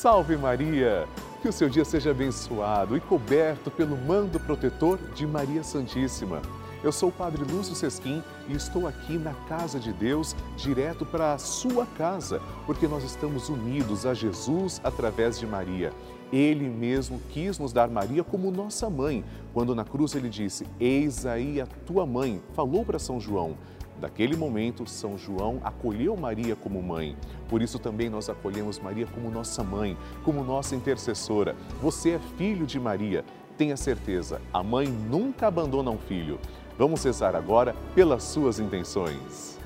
Salve Maria! Que o seu dia seja abençoado e coberto pelo mando protetor de Maria Santíssima. Eu sou o Padre Lúcio Sesquim e estou aqui na casa de Deus, direto para a sua casa, porque nós estamos unidos a Jesus através de Maria. Ele mesmo quis nos dar Maria como nossa mãe, quando na cruz ele disse: Eis aí a tua mãe, falou para São João. Daquele momento, São João acolheu Maria como mãe. Por isso também nós acolhemos Maria como nossa mãe, como nossa intercessora. Você é filho de Maria. Tenha certeza, a mãe nunca abandona um filho. Vamos rezar agora pelas suas intenções.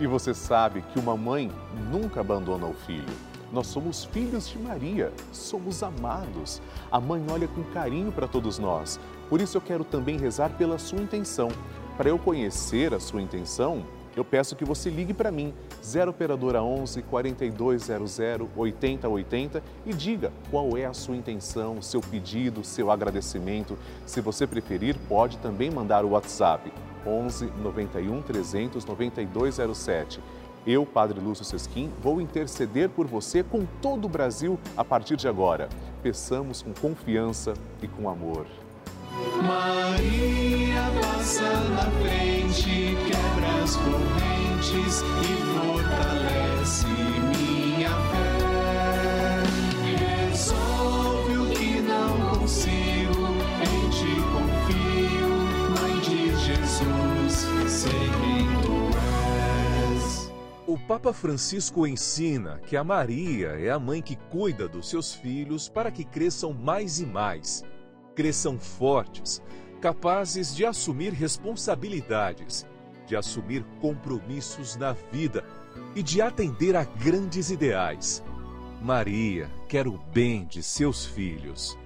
E você sabe que uma mãe nunca abandona o filho. Nós somos filhos de Maria, somos amados. A mãe olha com carinho para todos nós. Por isso eu quero também rezar pela sua intenção. Para eu conhecer a sua intenção, eu peço que você ligue para mim, 0 operadora 11 4200 8080 e diga qual é a sua intenção, seu pedido, seu agradecimento. Se você preferir, pode também mandar o WhatsApp 11 91 300 9207. Eu, Padre Lúcio Sesquim, vou interceder por você com todo o Brasil a partir de agora. Peçamos com confiança e com amor. Maria passa na frente, quebra as correntes e fortalece minha fé. Resolve o que não consigo, em ti confio, Mãe de Jesus, sei tu és. O Papa Francisco ensina que a Maria é a mãe que cuida dos seus filhos para que cresçam mais e mais cresçam fortes, capazes de assumir responsabilidades, de assumir compromissos na vida e de atender a grandes ideais. Maria quer o bem de seus filhos.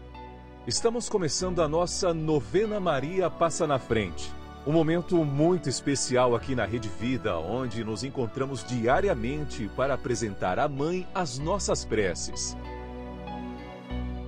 Estamos começando a nossa novena Maria Passa na Frente. Um momento muito especial aqui na Rede Vida, onde nos encontramos diariamente para apresentar à Mãe as nossas preces.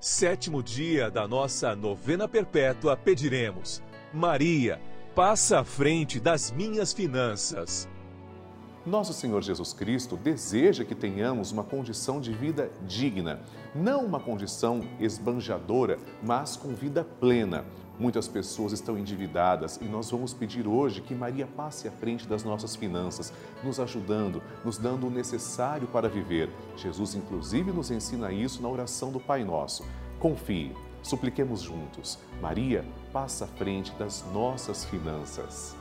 sétimo dia da nossa novena perpétua, pediremos: Maria, passa à frente das minhas finanças. Nosso Senhor Jesus Cristo deseja que tenhamos uma condição de vida digna, não uma condição esbanjadora, mas com vida plena. Muitas pessoas estão endividadas e nós vamos pedir hoje que Maria passe à frente das nossas finanças, nos ajudando, nos dando o necessário para viver. Jesus, inclusive, nos ensina isso na oração do Pai Nosso. Confie, supliquemos juntos. Maria, passa à frente das nossas finanças.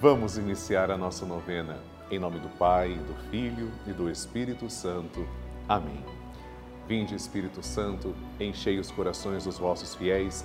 Vamos iniciar a nossa novena. Em nome do Pai, do Filho e do Espírito Santo. Amém. Vinde, Espírito Santo, enchei os corações dos vossos fiéis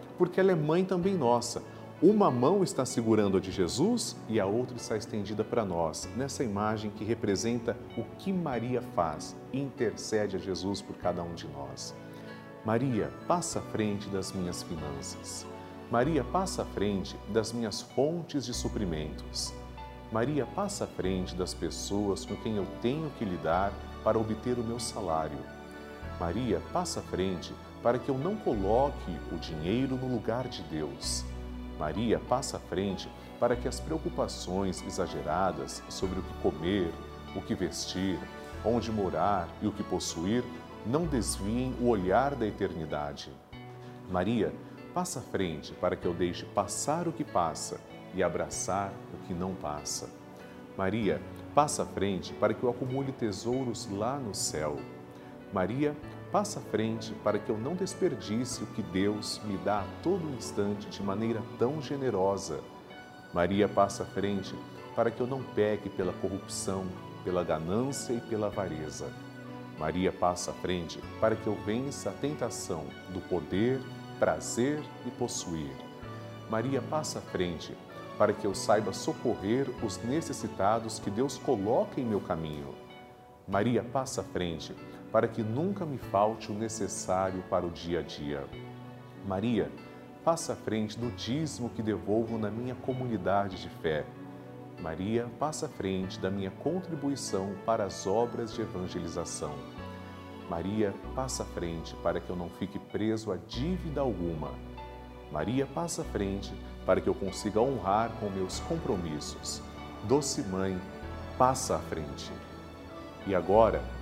porque ela é mãe também nossa. Uma mão está segurando a de Jesus e a outra está estendida para nós, nessa imagem que representa o que Maria faz, intercede a Jesus por cada um de nós. Maria, passa à frente das minhas finanças. Maria, passa à frente das minhas fontes de suprimentos. Maria, passa à frente das pessoas com quem eu tenho que lidar para obter o meu salário. Maria, passa à frente para que eu não coloque o dinheiro no lugar de Deus. Maria, passa à frente para que as preocupações exageradas sobre o que comer, o que vestir, onde morar e o que possuir não desviem o olhar da eternidade. Maria, passa à frente para que eu deixe passar o que passa e abraçar o que não passa. Maria, passa à frente para que eu acumule tesouros lá no céu. Maria, passa à frente para que eu não desperdice o que Deus me dá a todo instante de maneira tão generosa. Maria, passa à frente para que eu não peque pela corrupção, pela ganância e pela avareza. Maria, passa à frente para que eu vença a tentação do poder, prazer e possuir. Maria, passa à frente para que eu saiba socorrer os necessitados que Deus coloca em meu caminho. Maria, passa à frente para que nunca me falte o necessário para o dia a dia. Maria, passa à frente do dízimo que devolvo na minha comunidade de fé. Maria, passa à frente da minha contribuição para as obras de evangelização. Maria, passa à frente para que eu não fique preso a dívida alguma. Maria, passa à frente para que eu consiga honrar com meus compromissos. Doce Mãe, passa à frente. E agora,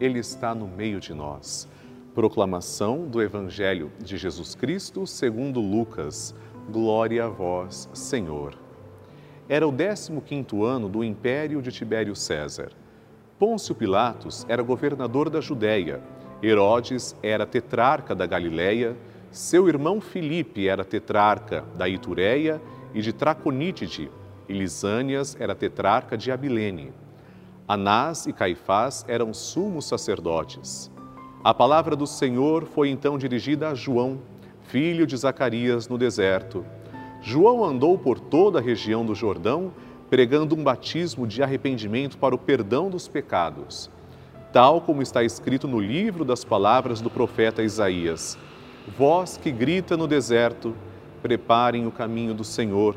Ele está no meio de nós. Proclamação do Evangelho de Jesus Cristo segundo Lucas. Glória a vós, Senhor. Era o 15º ano do império de Tibério César. Pôncio Pilatos era governador da Judéia. Herodes era tetrarca da Galiléia seu irmão Filipe era tetrarca da Itureia e de Traconítide, e Lisânias era tetrarca de Abilene. Anás e Caifás eram sumos sacerdotes. A palavra do Senhor foi então dirigida a João, filho de Zacarias, no deserto. João andou por toda a região do Jordão, pregando um batismo de arrependimento para o perdão dos pecados, tal como está escrito no livro das palavras do profeta Isaías. Vós que grita no deserto, preparem o caminho do Senhor,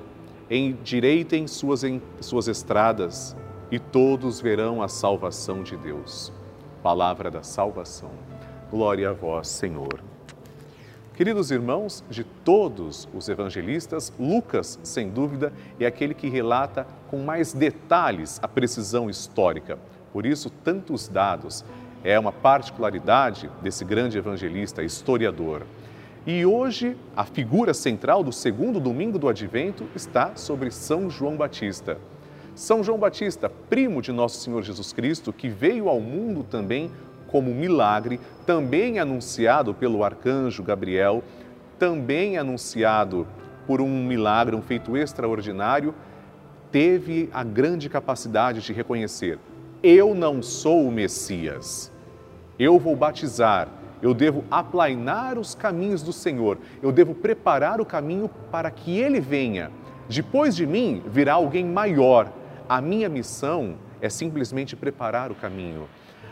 endireitem suas, suas estradas, e todos verão a salvação de Deus. Palavra da salvação. Glória a vós, Senhor. Queridos irmãos, de todos os evangelistas, Lucas, sem dúvida, é aquele que relata com mais detalhes a precisão histórica. Por isso, tantos dados é uma particularidade desse grande evangelista, historiador. E hoje, a figura central do segundo domingo do advento está sobre São João Batista. São João Batista, primo de nosso Senhor Jesus Cristo, que veio ao mundo também como milagre, também anunciado pelo arcanjo Gabriel, também anunciado por um milagre, um feito extraordinário, teve a grande capacidade de reconhecer: eu não sou o Messias. Eu vou batizar, eu devo aplainar os caminhos do Senhor, eu devo preparar o caminho para que ele venha. Depois de mim virá alguém maior. A minha missão é simplesmente preparar o caminho.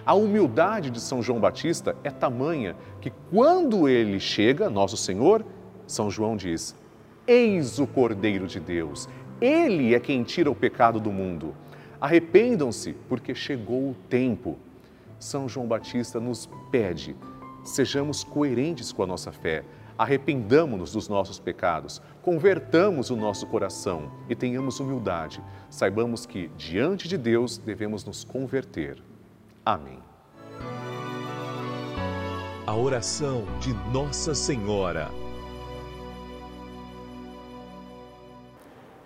A humildade de São João Batista é tamanha que quando ele chega, nosso Senhor, São João diz: Eis o Cordeiro de Deus. Ele é quem tira o pecado do mundo. Arrependam-se, porque chegou o tempo. São João Batista nos pede, sejamos coerentes com a nossa fé, arrependamos-nos dos nossos pecados, convertamos o nosso coração e tenhamos humildade. Saibamos que, diante de Deus, devemos nos converter. Amém. a oração de Nossa Senhora.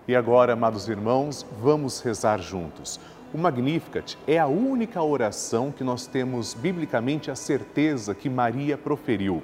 E agora, amados irmãos, vamos rezar juntos. O Magnificat é a única oração que nós temos biblicamente a certeza que Maria proferiu.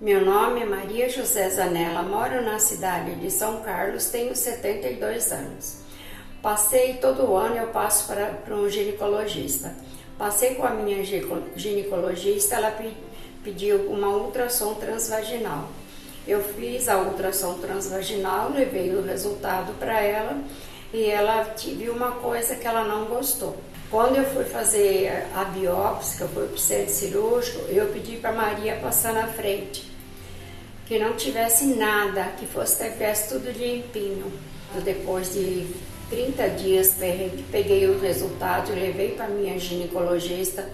Meu nome é Maria José Zanella, moro na cidade de São Carlos, tenho 72 anos. Passei todo ano, eu passo para, para um ginecologista. Passei com a minha ginecologista, ela pediu uma ultrassom transvaginal. Eu fiz a ultrassom transvaginal, levei o resultado para ela e ela viu uma coisa que ela não gostou. Quando eu fui fazer a biópsia, que eu fui para o centro cirúrgico, eu pedi para Maria passar na frente, que não tivesse nada, que fosse tivesse tudo limpinho. Depois de 30 dias, peguei o resultado, levei para minha ginecologista.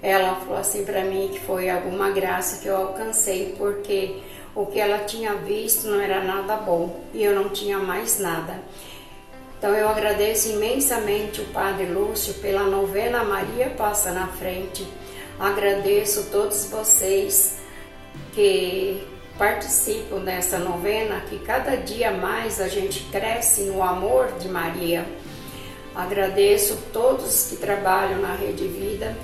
Ela falou assim para mim que foi alguma graça que eu alcancei, porque o que ela tinha visto não era nada bom e eu não tinha mais nada. Então eu agradeço imensamente o Padre Lúcio pela novena Maria Passa na Frente. Agradeço todos vocês que participam dessa novena, que cada dia mais a gente cresce no amor de Maria. Agradeço todos que trabalham na Rede Vida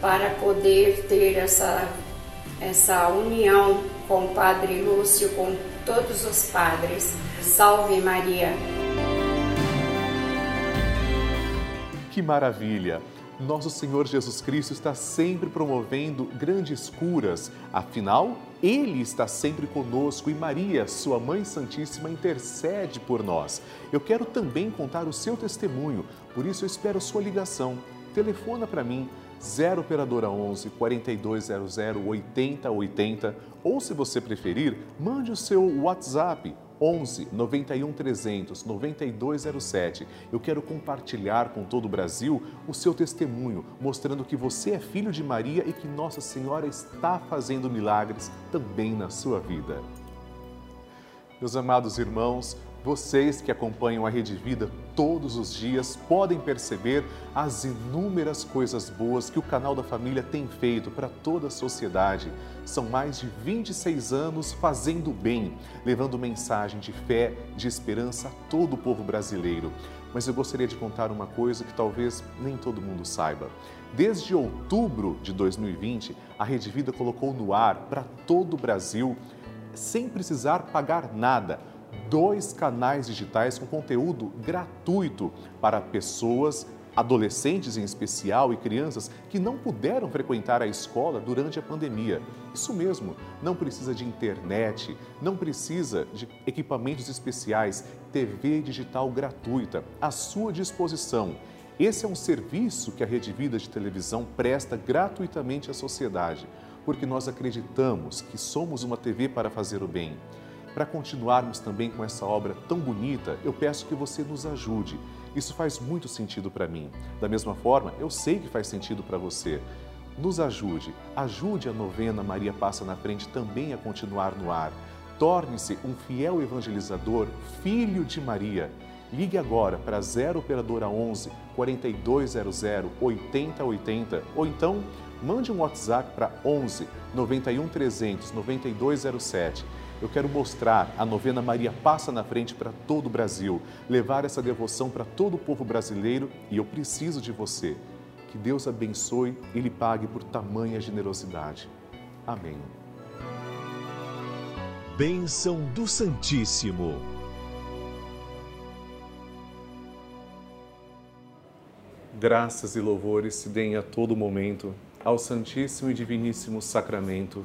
para poder ter essa, essa união com o Padre Lúcio, com todos os padres. Salve Maria! Que maravilha! Nosso Senhor Jesus Cristo está sempre promovendo grandes curas, afinal, Ele está sempre conosco e Maria, Sua Mãe Santíssima, intercede por nós. Eu quero também contar o seu testemunho, por isso eu espero sua ligação. Telefona para mim, 0 Operadora 11 4200 8080 ou, se você preferir, mande o seu WhatsApp 11 91 300 9207. Eu quero compartilhar com todo o Brasil o seu testemunho, mostrando que você é filho de Maria e que Nossa Senhora está fazendo milagres também na sua vida. Meus amados irmãos, vocês que acompanham a Rede Vida todos os dias podem perceber as inúmeras coisas boas que o canal da família tem feito para toda a sociedade. São mais de 26 anos fazendo bem, levando mensagem de fé, de esperança a todo o povo brasileiro. Mas eu gostaria de contar uma coisa que talvez nem todo mundo saiba. Desde outubro de 2020, a Rede Vida colocou no ar para todo o Brasil, sem precisar pagar nada dois canais digitais com conteúdo gratuito para pessoas adolescentes em especial e crianças que não puderam frequentar a escola durante a pandemia. Isso mesmo, não precisa de internet, não precisa de equipamentos especiais, TV digital gratuita à sua disposição. Esse é um serviço que a Rede Vida de Televisão presta gratuitamente à sociedade, porque nós acreditamos que somos uma TV para fazer o bem. Para continuarmos também com essa obra tão bonita, eu peço que você nos ajude. Isso faz muito sentido para mim. Da mesma forma, eu sei que faz sentido para você. Nos ajude, ajude a novena Maria Passa na Frente também a continuar no ar. Torne-se um fiel evangelizador, filho de Maria. Ligue agora para 0 Operadora 11 4200 8080 ou então mande um WhatsApp para 11 91 300 9207. Eu quero mostrar a novena Maria Passa na Frente para todo o Brasil, levar essa devoção para todo o povo brasileiro e eu preciso de você. Que Deus abençoe e lhe pague por tamanha generosidade. Amém. Bênção do Santíssimo. Graças e louvores se deem a todo momento ao Santíssimo e Diviníssimo Sacramento.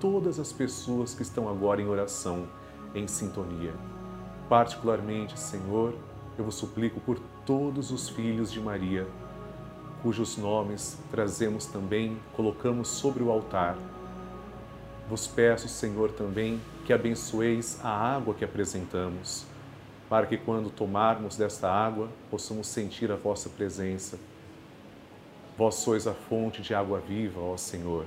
todas as pessoas que estão agora em oração, em sintonia. Particularmente, Senhor, eu vos suplico por todos os filhos de Maria, cujos nomes trazemos também, colocamos sobre o altar. Vos peço, Senhor, também que abençoeis a água que apresentamos, para que quando tomarmos desta água possamos sentir a vossa presença Vós sois a fonte de água viva, ó Senhor.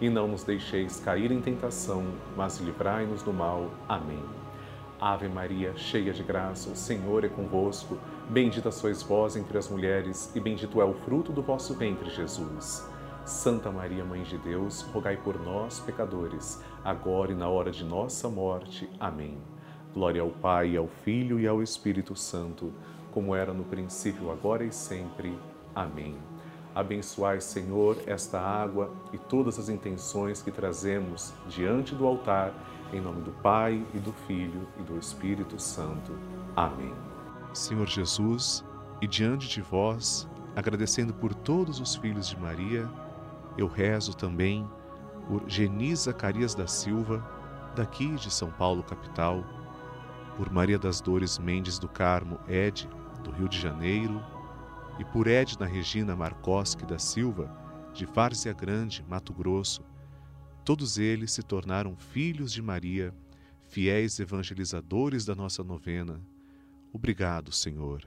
e não nos deixeis cair em tentação, mas livrai-nos do mal. Amém. Ave Maria, cheia de graça, o Senhor é convosco. Bendita sois vós entre as mulheres, e bendito é o fruto do vosso ventre, Jesus. Santa Maria, Mãe de Deus, rogai por nós, pecadores, agora e na hora de nossa morte. Amém. Glória ao Pai, ao Filho e ao Espírito Santo, como era no princípio, agora e sempre. Amém. Abençoai, Senhor, esta água e todas as intenções que trazemos diante do altar, em nome do Pai e do Filho e do Espírito Santo. Amém. Senhor Jesus, e diante de vós, agradecendo por todos os filhos de Maria, eu rezo também por Geni Zacarias da Silva, daqui de São Paulo, capital, por Maria das Dores Mendes do Carmo, Ed, do Rio de Janeiro, e por Edna Regina Markoski da Silva, de Várzea Grande, Mato Grosso. Todos eles se tornaram filhos de Maria, fiéis evangelizadores da nossa novena. Obrigado, Senhor.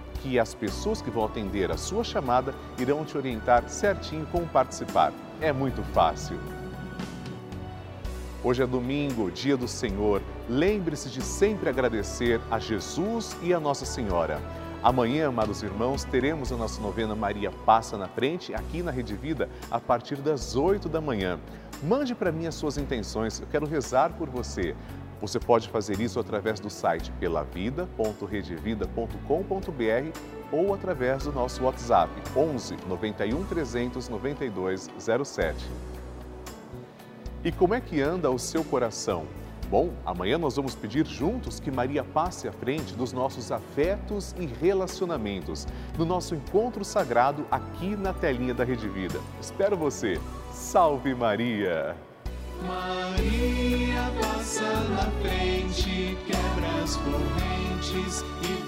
que as pessoas que vão atender a sua chamada irão te orientar certinho como participar. É muito fácil. Hoje é domingo, dia do Senhor. Lembre-se de sempre agradecer a Jesus e a Nossa Senhora. Amanhã, amados irmãos, teremos a nossa novena Maria Passa na Frente aqui na Rede Vida a partir das 8 da manhã. Mande para mim as suas intenções, eu quero rezar por você. Você pode fazer isso através do site pelavida.redevida.com.br ou através do nosso WhatsApp 11 91 300 92 07. E como é que anda o seu coração? Bom, amanhã nós vamos pedir juntos que Maria passe à frente dos nossos afetos e relacionamentos, no nosso encontro sagrado aqui na telinha da Rede Vida. Espero você. Salve Maria! Maria passa na frente, quebra as correntes e